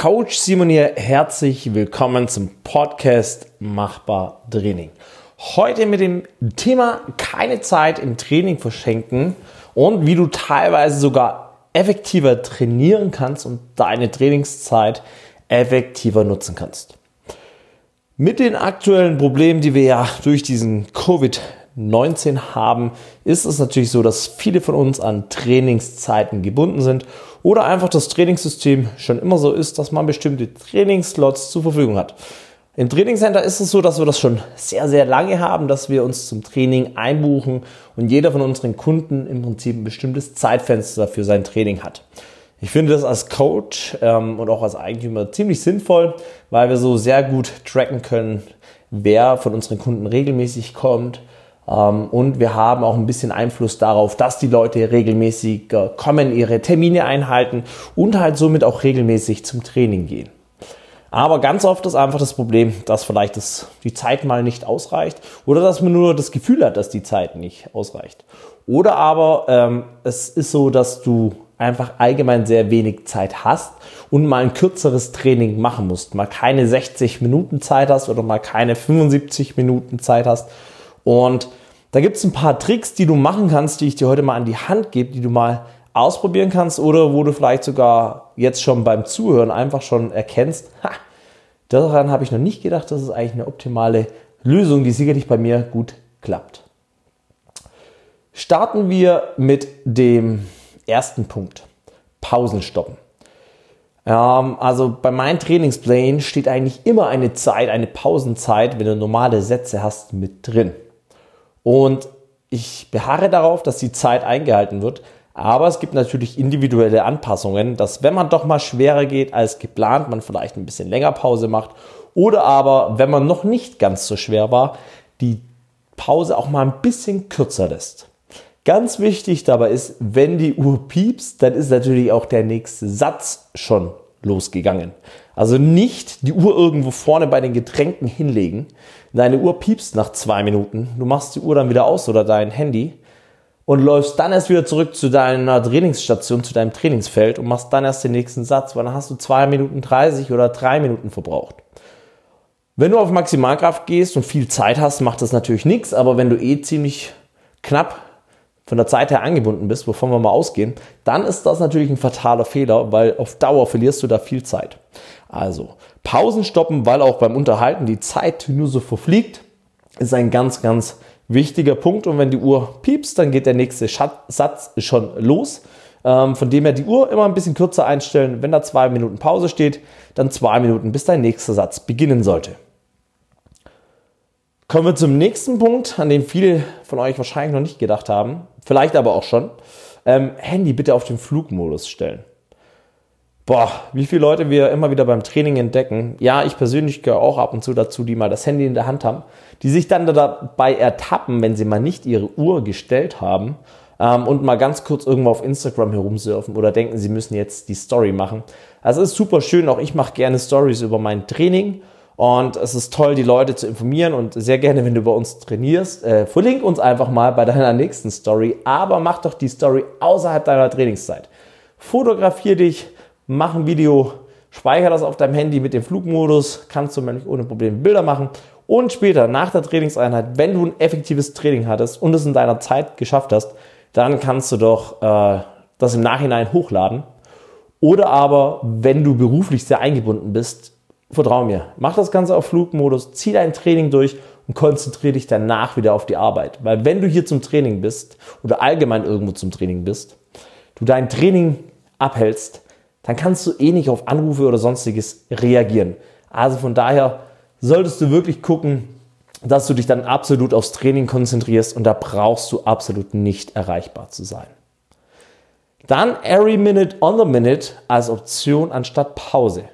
Coach Simon hier, herzlich willkommen zum Podcast Machbar Training. Heute mit dem Thema keine Zeit im Training verschenken und wie du teilweise sogar effektiver trainieren kannst und deine Trainingszeit effektiver nutzen kannst. Mit den aktuellen Problemen, die wir ja durch diesen Covid-19 haben, ist es natürlich so, dass viele von uns an Trainingszeiten gebunden sind oder einfach das Trainingssystem schon immer so ist, dass man bestimmte Trainingsslots zur Verfügung hat. Im Trainingscenter ist es so, dass wir das schon sehr, sehr lange haben, dass wir uns zum Training einbuchen und jeder von unseren Kunden im Prinzip ein bestimmtes Zeitfenster für sein Training hat. Ich finde das als Coach ähm, und auch als Eigentümer ziemlich sinnvoll, weil wir so sehr gut tracken können, wer von unseren Kunden regelmäßig kommt, und wir haben auch ein bisschen Einfluss darauf, dass die Leute regelmäßig äh, kommen, ihre Termine einhalten und halt somit auch regelmäßig zum Training gehen. Aber ganz oft ist einfach das Problem, dass vielleicht das, die Zeit mal nicht ausreicht oder dass man nur das Gefühl hat, dass die Zeit nicht ausreicht. Oder aber ähm, es ist so, dass du einfach allgemein sehr wenig Zeit hast und mal ein kürzeres Training machen musst. Mal keine 60 Minuten Zeit hast oder mal keine 75 Minuten Zeit hast. Und da gibt es ein paar Tricks, die du machen kannst, die ich dir heute mal an die Hand gebe, die du mal ausprobieren kannst oder wo du vielleicht sogar jetzt schon beim Zuhören einfach schon erkennst, ha, daran habe ich noch nicht gedacht, das ist eigentlich eine optimale Lösung, die sicherlich bei mir gut klappt. Starten wir mit dem ersten Punkt. Pausen stoppen. Ähm, also bei meinen Trainingsplänen steht eigentlich immer eine Zeit, eine Pausenzeit, wenn du normale Sätze hast, mit drin. Und ich beharre darauf, dass die Zeit eingehalten wird. Aber es gibt natürlich individuelle Anpassungen, dass wenn man doch mal schwerer geht als geplant, man vielleicht ein bisschen länger Pause macht. Oder aber, wenn man noch nicht ganz so schwer war, die Pause auch mal ein bisschen kürzer lässt. Ganz wichtig dabei ist, wenn die Uhr piepst, dann ist natürlich auch der nächste Satz schon losgegangen. Also nicht die Uhr irgendwo vorne bei den Getränken hinlegen. Deine Uhr piepst nach zwei Minuten. Du machst die Uhr dann wieder aus oder dein Handy und läufst dann erst wieder zurück zu deiner Trainingsstation, zu deinem Trainingsfeld und machst dann erst den nächsten Satz, weil dann hast du zwei Minuten 30 oder drei Minuten verbraucht. Wenn du auf Maximalkraft gehst und viel Zeit hast, macht das natürlich nichts, aber wenn du eh ziemlich knapp von der Zeit her angebunden bist, wovon wir mal ausgehen, dann ist das natürlich ein fataler Fehler, weil auf Dauer verlierst du da viel Zeit. Also Pausen stoppen, weil auch beim Unterhalten die Zeit nur so verfliegt, ist ein ganz, ganz wichtiger Punkt. Und wenn die Uhr piepst, dann geht der nächste Satz schon los. Ähm, von dem her die Uhr immer ein bisschen kürzer einstellen. Wenn da zwei Minuten Pause steht, dann zwei Minuten, bis dein nächster Satz beginnen sollte. Kommen wir zum nächsten Punkt, an den viele von euch wahrscheinlich noch nicht gedacht haben, vielleicht aber auch schon. Ähm, Handy bitte auf den Flugmodus stellen. Boah, wie viele Leute wir immer wieder beim Training entdecken. Ja, ich persönlich gehöre auch ab und zu dazu, die mal das Handy in der Hand haben, die sich dann dabei ertappen, wenn sie mal nicht ihre Uhr gestellt haben ähm, und mal ganz kurz irgendwo auf Instagram herumsurfen oder denken, sie müssen jetzt die Story machen. Also ist super schön, auch ich mache gerne Stories über mein Training und es ist toll, die Leute zu informieren und sehr gerne, wenn du bei uns trainierst, äh, verlink uns einfach mal bei deiner nächsten Story. Aber mach doch die Story außerhalb deiner Trainingszeit. Fotografier dich, mach ein Video, speicher das auf deinem Handy mit dem Flugmodus, kannst du nämlich ohne Probleme Bilder machen. Und später, nach der Trainingseinheit, wenn du ein effektives Training hattest und es in deiner Zeit geschafft hast, dann kannst du doch äh, das im Nachhinein hochladen. Oder aber, wenn du beruflich sehr eingebunden bist, vertrau mir, mach das Ganze auf Flugmodus, zieh dein Training durch und konzentriere dich danach wieder auf die Arbeit. Weil wenn du hier zum Training bist oder allgemein irgendwo zum Training bist, du dein Training abhältst, dann kannst du eh nicht auf Anrufe oder sonstiges reagieren. Also von daher solltest du wirklich gucken, dass du dich dann absolut aufs Training konzentrierst und da brauchst du absolut nicht erreichbar zu sein. Dann Every Minute on the Minute als Option anstatt Pause.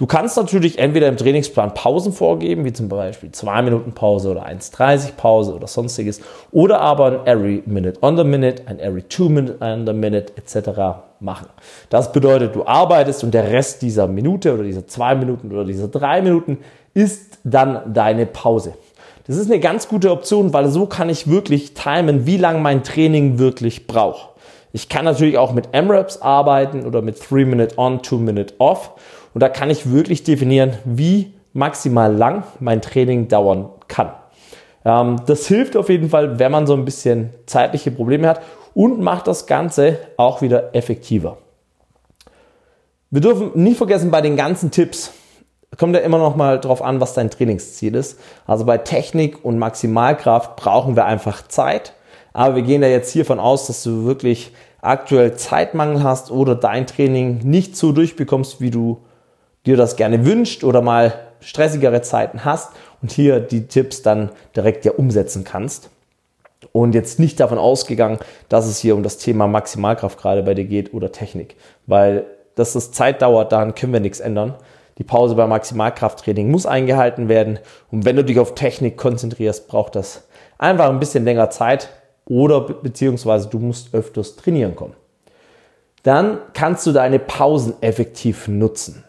Du kannst natürlich entweder im Trainingsplan Pausen vorgeben, wie zum Beispiel 2 Minuten Pause oder 1,30 Pause oder sonstiges, oder aber ein Every Minute on the Minute, ein Every 2 Minute on the Minute etc. machen. Das bedeutet, du arbeitest und der Rest dieser Minute oder dieser 2 Minuten oder dieser 3 Minuten ist dann deine Pause. Das ist eine ganz gute Option, weil so kann ich wirklich timen, wie lange mein Training wirklich braucht. Ich kann natürlich auch mit MRAPs arbeiten oder mit 3 Minute on, 2 Minute off Und da kann ich wirklich definieren, wie maximal lang mein Training dauern kann. Ähm, das hilft auf jeden Fall, wenn man so ein bisschen zeitliche Probleme hat und macht das Ganze auch wieder effektiver. Wir dürfen nicht vergessen, bei den ganzen Tipps kommt ja immer noch mal drauf an, was dein Trainingsziel ist. Also bei Technik und Maximalkraft brauchen wir einfach Zeit. Aber wir gehen da jetzt hiervon aus, dass du wirklich aktuell Zeitmangel hast oder dein Training nicht so durchbekommst, wie du dir das gerne wünscht oder mal stressigere Zeiten hast und hier die Tipps dann direkt ja umsetzen kannst. Und jetzt nicht davon ausgegangen, dass es hier um das Thema Maximalkraft gerade bei dir geht oder Technik, weil dass das Zeit dauert, daran können wir nichts ändern. Die Pause beim Maximalkrafttraining muss eingehalten werden. Und wenn du dich auf Technik konzentrierst, braucht das einfach ein bisschen länger Zeit oder beziehungsweise du musst öfters trainieren kommen. Dann kannst du deine Pausen effektiv nutzen.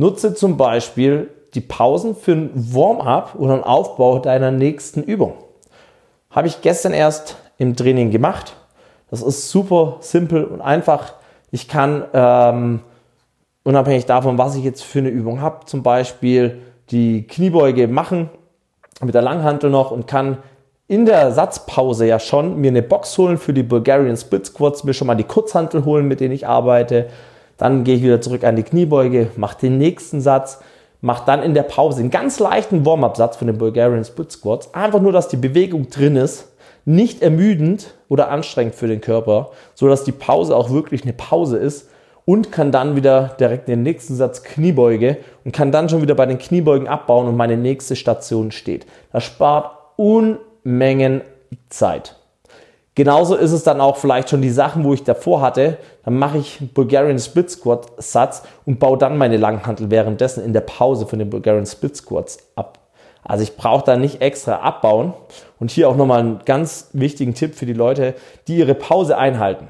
Nutze zum Beispiel die Pausen für ein Warm-up oder einen Aufbau deiner nächsten Übung. Habe ich gestern erst im Training gemacht. Das ist super simpel und einfach. Ich kann ähm, unabhängig davon, was ich jetzt für eine Übung habe, zum Beispiel die Kniebeuge machen mit der Langhantel noch und kann in der Satzpause ja schon mir eine Box holen für die Bulgarian Split Squats, mir schon mal die Kurzhantel holen, mit denen ich arbeite, dann gehe ich wieder zurück an die Kniebeuge, mache den nächsten Satz, mache dann in der Pause einen ganz leichten Warm-up-Satz von den Bulgarian Split Squats. Einfach nur, dass die Bewegung drin ist, nicht ermüdend oder anstrengend für den Körper, so dass die Pause auch wirklich eine Pause ist und kann dann wieder direkt den nächsten Satz Kniebeuge und kann dann schon wieder bei den Kniebeugen abbauen und meine nächste Station steht. Das spart Unmengen Zeit. Genauso ist es dann auch vielleicht schon die Sachen, wo ich davor hatte. Dann mache ich Bulgarian Split Squat Satz und baue dann meine Langhantel währenddessen in der Pause von den Bulgarian Split Squats ab. Also ich brauche da nicht extra abbauen. Und hier auch nochmal einen ganz wichtigen Tipp für die Leute, die ihre Pause einhalten.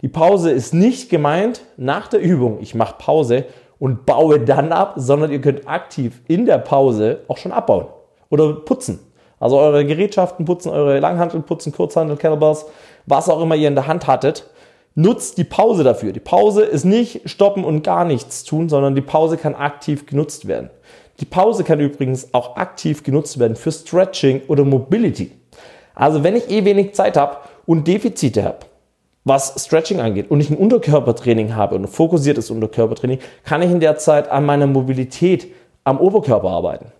Die Pause ist nicht gemeint nach der Übung, ich mache Pause und baue dann ab, sondern ihr könnt aktiv in der Pause auch schon abbauen oder putzen. Also eure Gerätschaften putzen, eure Langhantel putzen, Kurzhantel, Kettlebells, was auch immer ihr in der Hand hattet. Nutzt die Pause dafür. Die Pause ist nicht stoppen und gar nichts tun, sondern die Pause kann aktiv genutzt werden. Die Pause kann übrigens auch aktiv genutzt werden für Stretching oder Mobility. Also wenn ich eh wenig Zeit habe und Defizite habe, was Stretching angeht und ich ein Unterkörpertraining habe und ein fokussiertes Unterkörpertraining, kann ich in der Zeit an meiner Mobilität am Oberkörper arbeiten.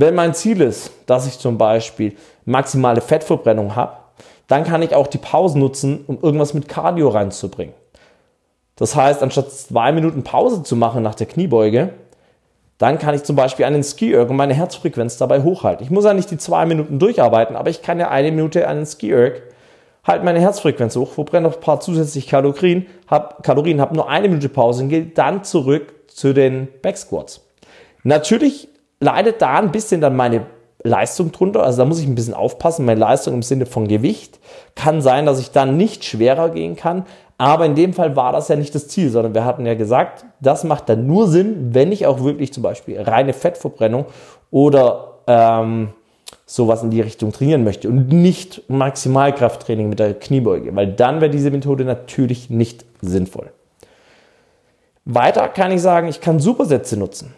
Wenn mein Ziel ist, dass ich zum Beispiel maximale Fettverbrennung habe, dann kann ich auch die Pause nutzen, um irgendwas mit Cardio reinzubringen. Das heißt, anstatt zwei Minuten Pause zu machen nach der Kniebeuge, dann kann ich zum Beispiel einen Ski-Erg und meine Herzfrequenz dabei hochhalten. Ich muss ja nicht die zwei Minuten durcharbeiten, aber ich kann ja eine Minute einen Ski-Erg, halte meine Herzfrequenz hoch, verbrenne noch ein paar zusätzliche Kalorien, habe Kalorien, habe nur eine Minute Pause und gehe dann zurück zu den Backsquats. Natürlich leidet da ein bisschen dann meine Leistung drunter. Also da muss ich ein bisschen aufpassen. Meine Leistung im Sinne von Gewicht kann sein, dass ich dann nicht schwerer gehen kann. Aber in dem Fall war das ja nicht das Ziel, sondern wir hatten ja gesagt, das macht dann nur Sinn, wenn ich auch wirklich zum Beispiel reine Fettverbrennung oder ähm, sowas in die Richtung trainieren möchte und nicht Maximalkrafttraining mit der Kniebeuge, weil dann wäre diese Methode natürlich nicht sinnvoll. Weiter kann ich sagen, ich kann Supersätze nutzen.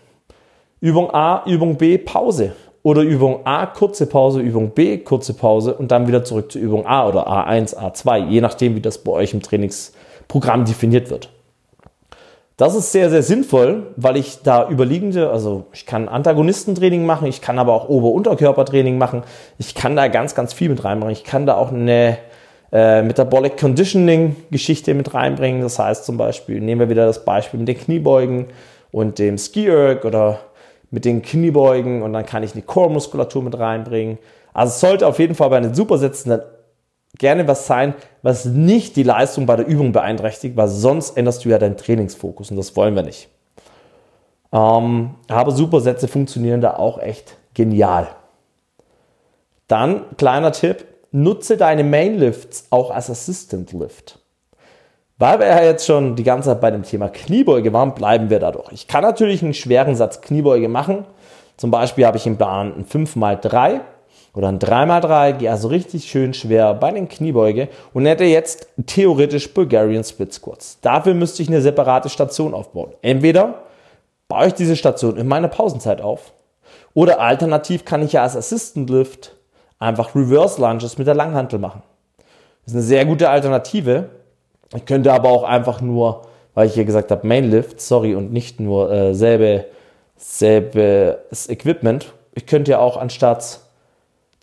Übung A, Übung B, Pause. Oder Übung A, kurze Pause, Übung B, kurze Pause und dann wieder zurück zu Übung A oder A1, A2, je nachdem, wie das bei euch im Trainingsprogramm definiert wird. Das ist sehr, sehr sinnvoll, weil ich da überliegende, also ich kann Antagonistentraining machen, ich kann aber auch Ober-Unterkörpertraining machen, ich kann da ganz, ganz viel mit reinbringen. Ich kann da auch eine äh, Metabolic Conditioning Geschichte mit reinbringen. Das heißt zum Beispiel, nehmen wir wieder das Beispiel mit den Kniebeugen und dem Ski-Erg oder mit den Kniebeugen und dann kann ich eine Core-Muskulatur mit reinbringen. Also es sollte auf jeden Fall bei den Supersätzen dann gerne was sein, was nicht die Leistung bei der Übung beeinträchtigt, weil sonst änderst du ja deinen Trainingsfokus und das wollen wir nicht. Ähm, aber Supersätze funktionieren da auch echt genial. Dann, kleiner Tipp, nutze deine Mainlifts auch als Assistant Lift. Weil wir ja jetzt schon die ganze Zeit bei dem Thema Kniebeuge waren, bleiben wir dadurch. Ich kann natürlich einen schweren Satz Kniebeuge machen. Zum Beispiel habe ich im Plan einen 5x3 oder ein 3x3, gehe also richtig schön schwer bei den Kniebeuge und hätte jetzt theoretisch Bulgarian Split Squats. Dafür müsste ich eine separate Station aufbauen. Entweder baue ich diese Station in meiner Pausenzeit auf oder alternativ kann ich ja als Assistant Lift einfach Reverse Lunges mit der Langhantel machen. Das ist eine sehr gute Alternative. Ich könnte aber auch einfach nur, weil ich hier gesagt habe, Main Lift, sorry, und nicht nur äh, selbe, selbes Equipment. Ich könnte ja auch anstatt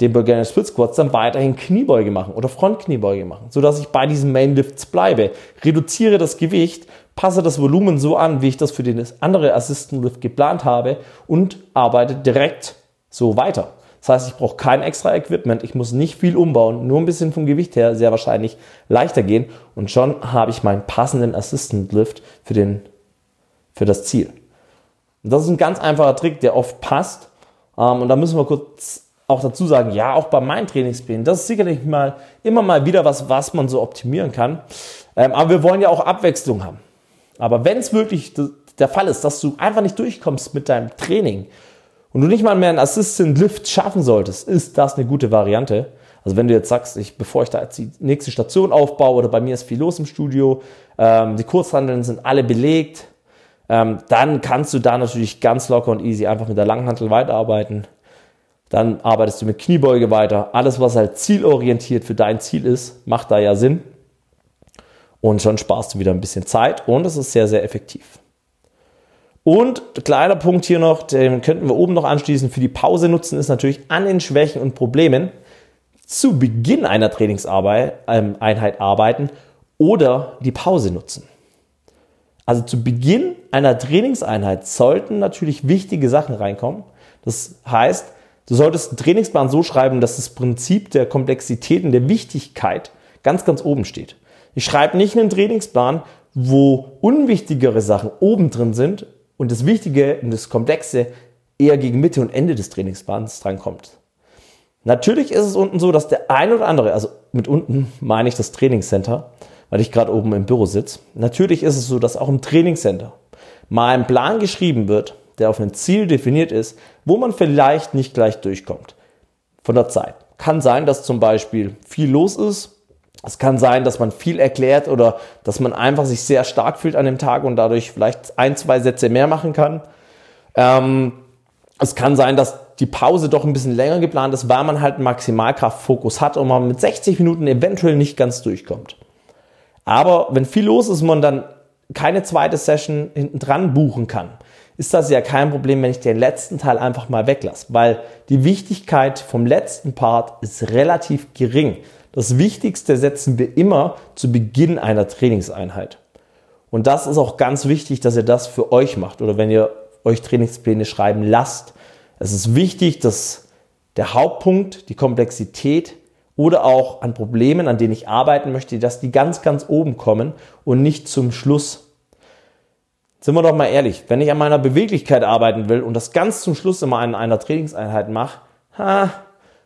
den Bulgarian Split Squats dann weiterhin Kniebeuge machen oder Frontkniebeuge machen, sodass ich bei diesen Main Lifts bleibe. Reduziere das Gewicht, passe das Volumen so an, wie ich das für den andere Assistant Lift geplant habe und arbeite direkt so weiter. Das heißt, ich brauche kein extra Equipment, ich muss nicht viel umbauen, nur ein bisschen vom Gewicht her sehr wahrscheinlich leichter gehen und schon habe ich meinen passenden Assistant Lift für, den, für das Ziel. Und das ist ein ganz einfacher Trick, der oft passt. Ähm, und da müssen wir kurz auch dazu sagen, ja, auch bei meinen Trainingsplänen, das ist sicherlich mal immer mal wieder was, was man so optimieren kann. Ähm, aber wir wollen ja auch Abwechslung haben. Aber wenn es wirklich der Fall ist, dass du einfach nicht durchkommst mit deinem Training und du nicht mal mehr einen Assistant Lift schaffen solltest, ist das eine gute Variante. Also wenn du jetzt sagst, ich, bevor ich da jetzt die nächste Station aufbaue oder bei mir ist viel los im Studio, ähm, die Kurzhandeln sind alle belegt, ähm, dann kannst du da natürlich ganz locker und easy einfach mit der Langhantel weiterarbeiten. Dann arbeitest du mit Kniebeuge weiter. Alles, was halt zielorientiert für dein Ziel ist, macht da ja Sinn. Und schon sparst du wieder ein bisschen Zeit und es ist sehr, sehr effektiv. Und kleiner Punkt hier noch, den könnten wir oben noch anschließen, für die Pause nutzen ist natürlich an den Schwächen und Problemen zu Beginn einer Trainingseinheit ähm, arbeiten oder die Pause nutzen. Also zu Beginn einer Trainingseinheit sollten natürlich wichtige Sachen reinkommen. Das heißt, Du solltest einen Trainingsplan so schreiben, dass das Prinzip der Komplexität und der Wichtigkeit ganz, ganz oben steht. Ich schreibe nicht einen Trainingsplan, wo unwichtigere Sachen oben drin sind und das Wichtige und das Komplexe eher gegen Mitte und Ende des Trainingsplans drankommt. Natürlich ist es unten so, dass der ein oder andere, also mit unten meine ich das Trainingscenter, weil ich gerade oben im Büro sitze. Natürlich ist es so, dass auch im Trainingscenter mal ein Plan geschrieben wird, der auf ein Ziel definiert ist, wo man vielleicht nicht gleich durchkommt von der Zeit. Kann sein, dass zum Beispiel viel los ist. Es kann sein, dass man viel erklärt oder dass man einfach sich sehr stark fühlt an dem Tag und dadurch vielleicht ein, zwei Sätze mehr machen kann. Ähm, es kann sein, dass die Pause doch ein bisschen länger geplant ist, weil man halt einen Maximalkraftfokus hat und man mit 60 Minuten eventuell nicht ganz durchkommt. Aber wenn viel los ist, man dann keine zweite Session hinten dran buchen kann, ist das ja kein Problem, wenn ich den letzten Teil einfach mal weglasse, weil die Wichtigkeit vom letzten Part ist relativ gering. Das Wichtigste setzen wir immer zu Beginn einer Trainingseinheit. Und das ist auch ganz wichtig, dass ihr das für euch macht oder wenn ihr euch Trainingspläne schreiben lasst. Es ist wichtig, dass der Hauptpunkt, die Komplexität oder auch an Problemen, an denen ich arbeiten möchte, dass die ganz, ganz oben kommen und nicht zum Schluss sind wir doch mal ehrlich, wenn ich an meiner Beweglichkeit arbeiten will und das ganz zum Schluss immer in einer Trainingseinheit mache, ha,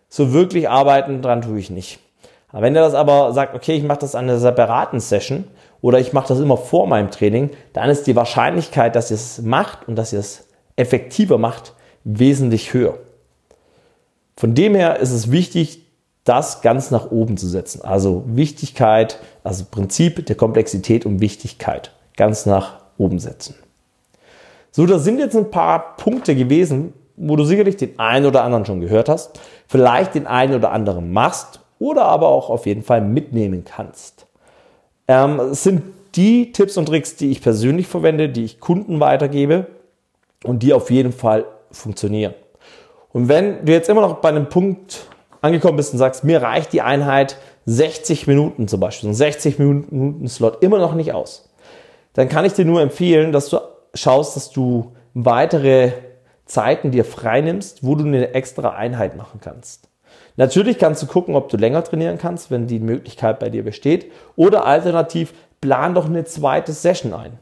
so wirklich arbeiten dran tue ich nicht. Wenn ihr das aber sagt, okay, ich mache das an einer separaten Session oder ich mache das immer vor meinem Training, dann ist die Wahrscheinlichkeit, dass ihr es macht und dass ihr es effektiver macht, wesentlich höher. Von dem her ist es wichtig, das ganz nach oben zu setzen. Also Wichtigkeit, also Prinzip der Komplexität und Wichtigkeit ganz nach oben setzen. So, das sind jetzt ein paar Punkte gewesen, wo du sicherlich den einen oder anderen schon gehört hast, vielleicht den einen oder anderen machst oder aber auch auf jeden Fall mitnehmen kannst. Ähm, es sind die Tipps und Tricks, die ich persönlich verwende, die ich Kunden weitergebe und die auf jeden Fall funktionieren. Und wenn du jetzt immer noch bei einem Punkt angekommen bist und sagst, mir reicht die Einheit 60 Minuten zum Beispiel, so ein 60 Minuten Slot immer noch nicht aus, dann kann ich dir nur empfehlen, dass du schaust, dass du weitere Zeiten dir freinimmst, wo du eine extra Einheit machen kannst. Natürlich kannst du gucken, ob du länger trainieren kannst, wenn die Möglichkeit bei dir besteht. Oder alternativ, plan doch eine zweite Session ein.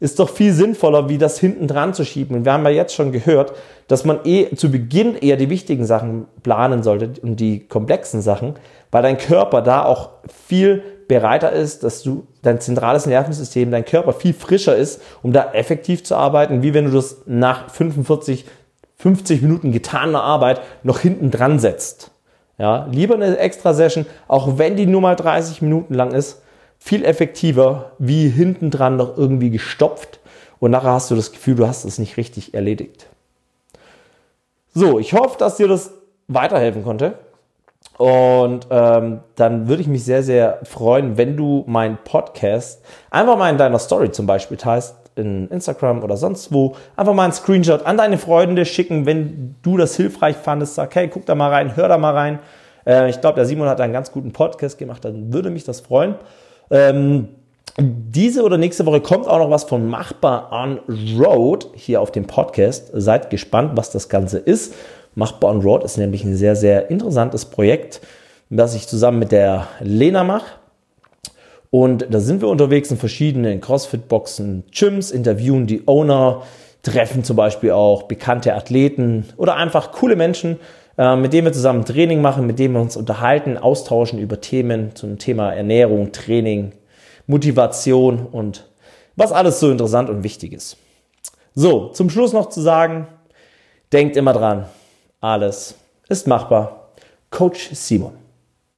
Ist doch viel sinnvoller, wie das hinten dran zu schieben. Und wir haben ja jetzt schon gehört, dass man eh zu Beginn eher die wichtigen Sachen planen sollte und die komplexen Sachen, weil dein Körper da auch viel bereiter ist, dass du dein zentrales Nervensystem, dein Körper viel frischer ist, um da effektiv zu arbeiten, wie wenn du das nach 45, 50 Minuten getaner Arbeit noch hinten dran setzt. Ja, lieber eine extra Session, auch wenn die nur mal 30 Minuten lang ist, viel effektiver, wie hinten dran noch irgendwie gestopft und nachher hast du das Gefühl, du hast es nicht richtig erledigt. So, ich hoffe, dass dir das weiterhelfen konnte. Und ähm, dann würde ich mich sehr, sehr freuen, wenn du meinen Podcast einfach mal in deiner Story zum Beispiel teilst, in Instagram oder sonst wo. Einfach mal einen Screenshot an deine Freunde schicken, wenn du das hilfreich fandest. Sag, hey, guck da mal rein, hör da mal rein. Äh, ich glaube, der Simon hat einen ganz guten Podcast gemacht, dann würde mich das freuen. Ähm, diese oder nächste Woche kommt auch noch was von Machbar on Road hier auf dem Podcast. Seid gespannt, was das Ganze ist. Machbar on Road ist nämlich ein sehr, sehr interessantes Projekt, das ich zusammen mit der Lena mache. Und da sind wir unterwegs in verschiedenen CrossFit-Boxen, Gyms, interviewen die Owner, treffen zum Beispiel auch bekannte Athleten oder einfach coole Menschen, äh, mit denen wir zusammen Training machen, mit denen wir uns unterhalten, austauschen über Themen zum Thema Ernährung, Training, Motivation und was alles so interessant und wichtig ist. So, zum Schluss noch zu sagen, denkt immer dran, alles ist machbar. Coach Simon.